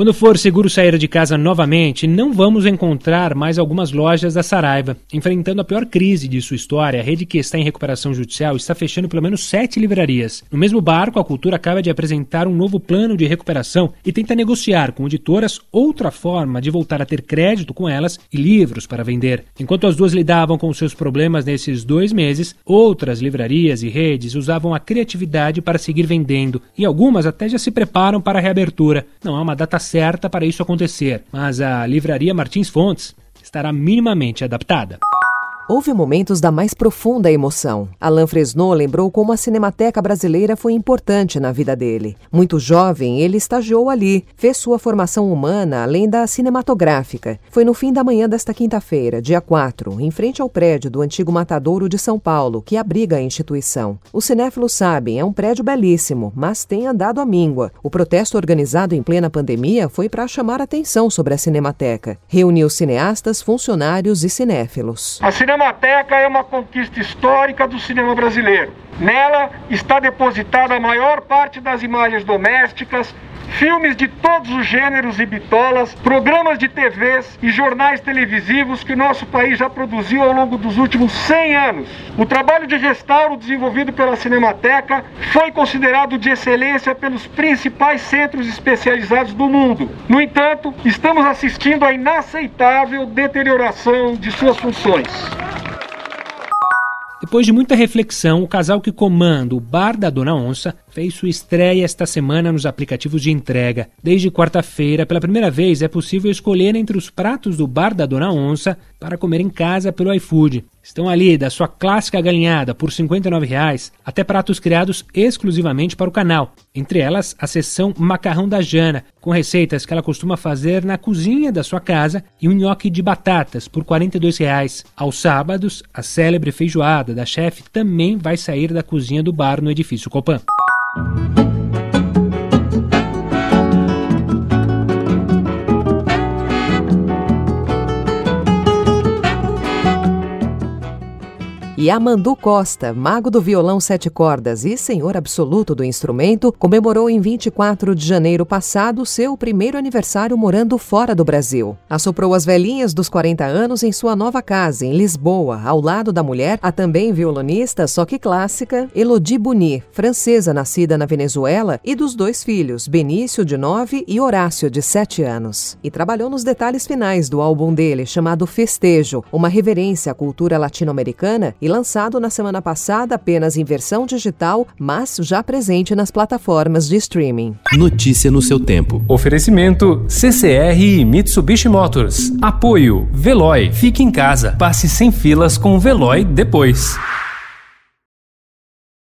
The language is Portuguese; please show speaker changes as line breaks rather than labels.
Quando for seguro sair de casa novamente, não vamos encontrar mais algumas lojas da Saraiva. Enfrentando a pior crise de sua história, a rede que está em recuperação judicial está fechando pelo menos sete livrarias. No mesmo barco, a Cultura acaba de apresentar um novo plano de recuperação e tenta negociar com editoras outra forma de voltar a ter crédito com elas e livros para vender. Enquanto as duas lidavam com seus problemas nesses dois meses, outras livrarias e redes usavam a criatividade para seguir vendendo e algumas até já se preparam para a reabertura. Não há uma data certa para isso acontecer, mas a Livraria Martins Fontes estará minimamente adaptada.
Houve momentos da mais profunda emoção. Alain Fresnot lembrou como a Cinemateca Brasileira foi importante na vida dele. Muito jovem, ele estagiou ali, fez sua formação humana além da cinematográfica. Foi no fim da manhã desta quinta-feira, dia 4, em frente ao prédio do antigo Matadouro de São Paulo, que abriga a instituição. Os cinéfilos sabem, é um prédio belíssimo, mas tem andado à míngua. O protesto organizado em plena pandemia foi para chamar atenção sobre a Cinemateca. Reuniu cineastas, funcionários e cinéfilos.
A Cinemateca é uma conquista histórica do cinema brasileiro. Nela está depositada a maior parte das imagens domésticas, filmes de todos os gêneros e bitolas, programas de TVs e jornais televisivos que nosso país já produziu ao longo dos últimos 100 anos. O trabalho de restauro desenvolvido pela Cinemateca foi considerado de excelência pelos principais centros especializados do mundo. No entanto, estamos assistindo à inaceitável deterioração de suas funções.
Depois de muita reflexão, o casal que comanda o Bar da Dona Onça fez sua estreia esta semana nos aplicativos de entrega. Desde quarta-feira, pela primeira vez, é possível escolher entre os pratos do Bar da Dona Onça para comer em casa pelo iFood. Estão ali da sua clássica galinhada por R$ 59,00 até pratos criados exclusivamente para o canal. Entre elas, a seção Macarrão da Jana, com receitas que ela costuma fazer na cozinha da sua casa e um nhoque de batatas por R$ 42,00. Aos sábados, a célebre feijoada da chefe também vai sair da cozinha do bar no edifício Copan.
E Amandu Costa, mago do violão sete cordas e senhor absoluto do instrumento, comemorou em 24 de janeiro passado seu primeiro aniversário morando fora do Brasil. Assoprou as velhinhas dos 40 anos em sua nova casa, em Lisboa, ao lado da mulher, a também violonista, só que clássica, Elodie Buni, francesa nascida na Venezuela, e dos dois filhos, Benício, de 9 e Horácio, de 7 anos. E trabalhou nos detalhes finais do álbum dele, chamado Festejo, uma reverência à cultura latino-americana e lançado na semana passada apenas em versão digital, mas já presente nas plataformas de streaming.
Notícia no seu tempo.
Oferecimento CCR e Mitsubishi Motors. Apoio Veloy. Fique em casa. Passe sem filas com o Veloy depois.